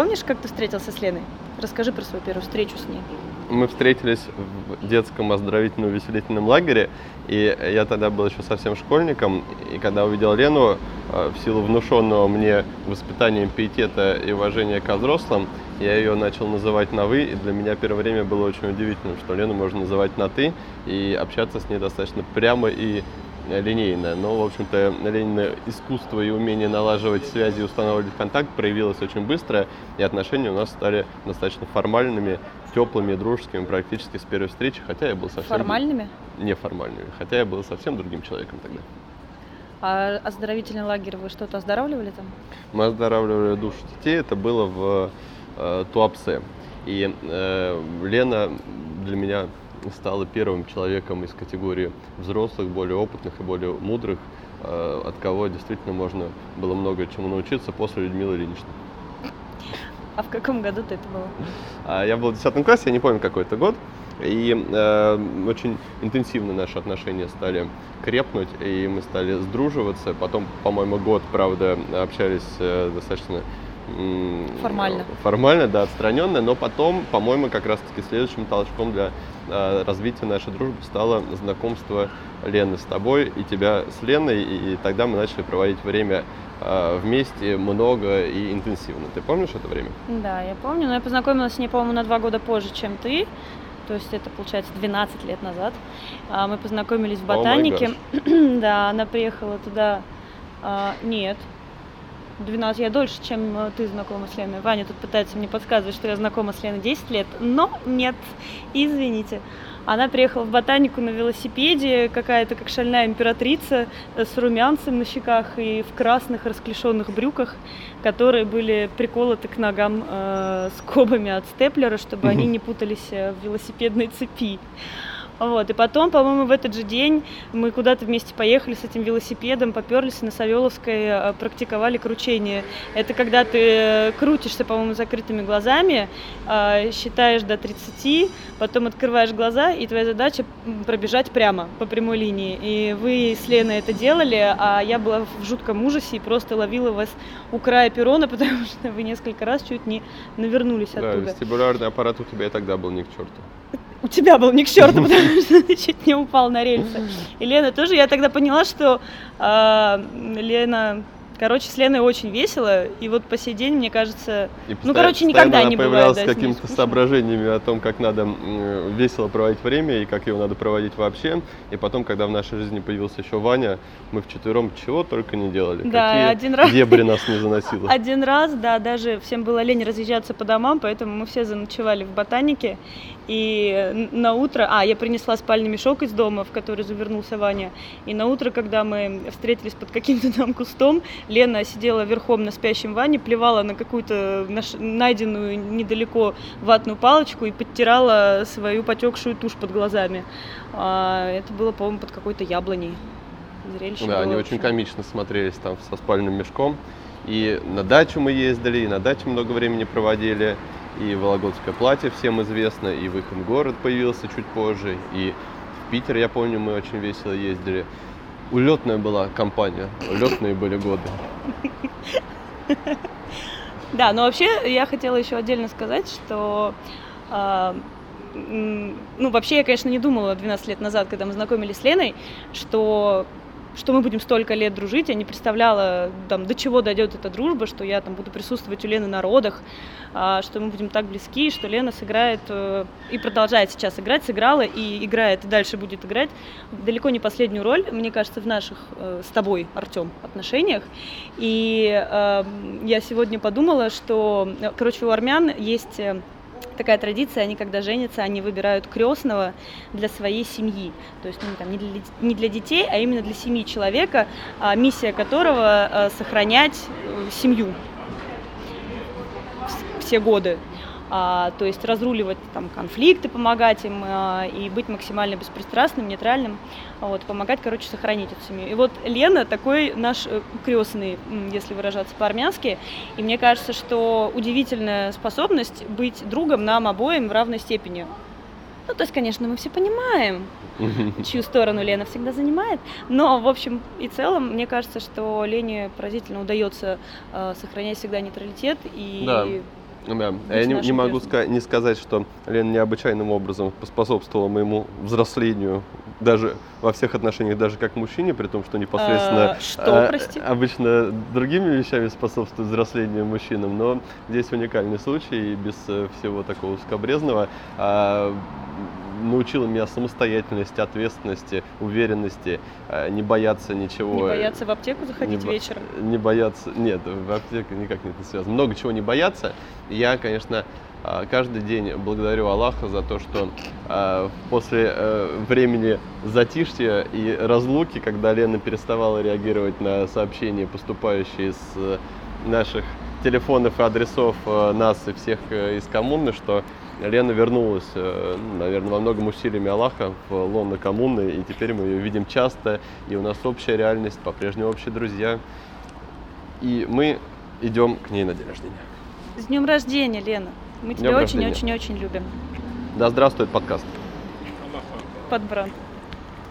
помнишь, как ты встретился с Леной? Расскажи про свою первую встречу с ней. Мы встретились в детском оздоровительно-увеселительном лагере, и я тогда был еще совсем школьником, и когда увидел Лену, э, в силу внушенного мне воспитанием пиетета и уважения к взрослым, я ее начал называть на «вы», и для меня первое время было очень удивительно, что Лену можно называть на «ты», и общаться с ней достаточно прямо и линейно. Но, в общем-то, Ленина искусство и умение налаживать связи и устанавливать контакт проявилось очень быстро, и отношения у нас стали достаточно формальными, теплыми, дружескими практически с первой встречи, хотя я был совсем... Формальными? Неформальными, хотя я был совсем другим человеком тогда. А оздоровительный лагерь вы что-то оздоравливали там? Мы оздоравливали душу детей, это было в э, Туапсе. И э, Лена для меня стала первым человеком из категории взрослых, более опытных и более мудрых, э, от кого действительно можно было много чему научиться после Людмилы Ильиничны. А в каком году ты это было? А, я был в 10 классе, я не помню какой это год. И э, очень интенсивно наши отношения стали крепнуть, и мы стали сдруживаться. Потом, по-моему, год, правда, общались э, достаточно формально. Формально, да, отстраненно, но потом, по-моему, как раз-таки следующим толчком для э, развития нашей дружбы стало знакомство Лены с тобой и тебя с Леной, и, и тогда мы начали проводить время э, вместе много и интенсивно. Ты помнишь это время? Да, я помню, но я познакомилась с ней, по-моему, на два года позже, чем ты. То есть это, получается, 12 лет назад. А, мы познакомились в ботанике. Oh да, она приехала туда... А, нет, 12, я дольше, чем э, ты знакома с Леной. Ваня тут пытается мне подсказывать, что я знакома с Леной 10 лет, но нет, извините. Она приехала в ботанику на велосипеде, какая-то как шальная императрица э, с румянцем на щеках и в красных расклешенных брюках, которые были приколоты к ногам э, скобами от степлера, чтобы они не путались э, в велосипедной цепи. Вот. И потом, по-моему, в этот же день мы куда-то вместе поехали с этим велосипедом, поперлись на Савеловской, э, практиковали кручение. Это когда ты э, крутишься, по-моему, закрытыми глазами, э, считаешь до 30, потом открываешь глаза, и твоя задача пробежать прямо по прямой линии. И вы с Леной это делали, а я была в жутком ужасе и просто ловила вас у края перрона, потому что вы несколько раз чуть не навернулись оттуда. Да, вестибулярный аппарат у тебя и тогда был не к черту у тебя был не к черту, потому что ты чуть не упал на рельсы. И Лена тоже, я тогда поняла, что э, Лена Короче, с Леной очень весело, и вот по сей день, мне кажется, и ну, короче, никогда не бывает. Да, с какими-то соображениями о том, как надо весело проводить время и как его надо проводить вообще. И потом, когда в нашей жизни появился еще Ваня, мы вчетвером чего только не делали. Да, Какие один раз. дебри нас не заносило. Один раз, да, даже всем было лень разъезжаться по домам, поэтому мы все заночевали в ботанике. И на утро, а, я принесла спальный мешок из дома, в который завернулся Ваня. И на утро, когда мы встретились под каким-то там кустом, Лена сидела верхом на спящем Ване, плевала на какую-то найденную недалеко ватную палочку и подтирала свою потекшую тушь под глазами. А, это было, по-моему, под какой-то яблоней. Зрелище да, они очень комично смотрелись там со спальным мешком. И на дачу мы ездили, и на даче много времени проводили и Вологодское платье всем известно, и выход город появился чуть позже, и в Питер, я помню, мы очень весело ездили. Улетная была компания, улетные были годы. Да, но вообще я хотела еще отдельно сказать, что э, ну, вообще я, конечно, не думала 12 лет назад, когда мы знакомились с Леной, что что мы будем столько лет дружить, я не представляла, там, до чего дойдет эта дружба, что я там буду присутствовать у Лены на родах, а, что мы будем так близки, что Лена сыграет э, и продолжает сейчас играть, сыграла и играет, и дальше будет играть далеко не последнюю роль, мне кажется, в наших э, с тобой, Артем, отношениях. И э, я сегодня подумала, что, короче, у армян есть такая традиция, они когда женятся, они выбирают крестного для своей семьи. То есть ну, там, не, для, не для детей, а именно для семьи человека, а, миссия которого а, сохранять э, семью все годы то есть разруливать там конфликты, помогать им а, и быть максимально беспристрастным, нейтральным, вот, помогать, короче, сохранить эту семью. И вот Лена такой наш э, крестный, если выражаться по-армянски, и мне кажется, что удивительная способность быть другом нам обоим в равной степени. Ну, то есть, конечно, мы все понимаем, чью сторону Лена всегда занимает, но, в общем и целом, мне кажется, что Лене поразительно удается э, сохранять всегда нейтралитет и да Да. Я не, не могу ска- не сказать, что Лена необычайным образом способствовала моему взрослению даже во всех отношениях, даже как мужчине, при том, что непосредственно а, что, а, прости? обычно другими вещами способствует взрослению мужчинам, но здесь уникальный случай и без э, всего такого скобрезного. А, научила меня самостоятельности, ответственности, уверенности, э, не бояться ничего. Не бояться в аптеку заходить не, вечером? Не бояться, нет, в аптеку никак не это связано. Много чего не бояться. Я, конечно, э, каждый день благодарю Аллаха за то, что э, после времени затишья и разлуки, когда Лена переставала реагировать на сообщения, поступающие с наших телефонов и адресов нас и всех из коммуны, что Лена вернулась, э, наверное, во многом усилиями Аллаха в лоно коммуны, и теперь мы ее видим часто, и у нас общая реальность, по-прежнему общие друзья. И мы идем к ней на день рождения. С днем рождения, Лена! Мы тебя очень-очень-очень любим. Да здравствует подкаст. Под бренд.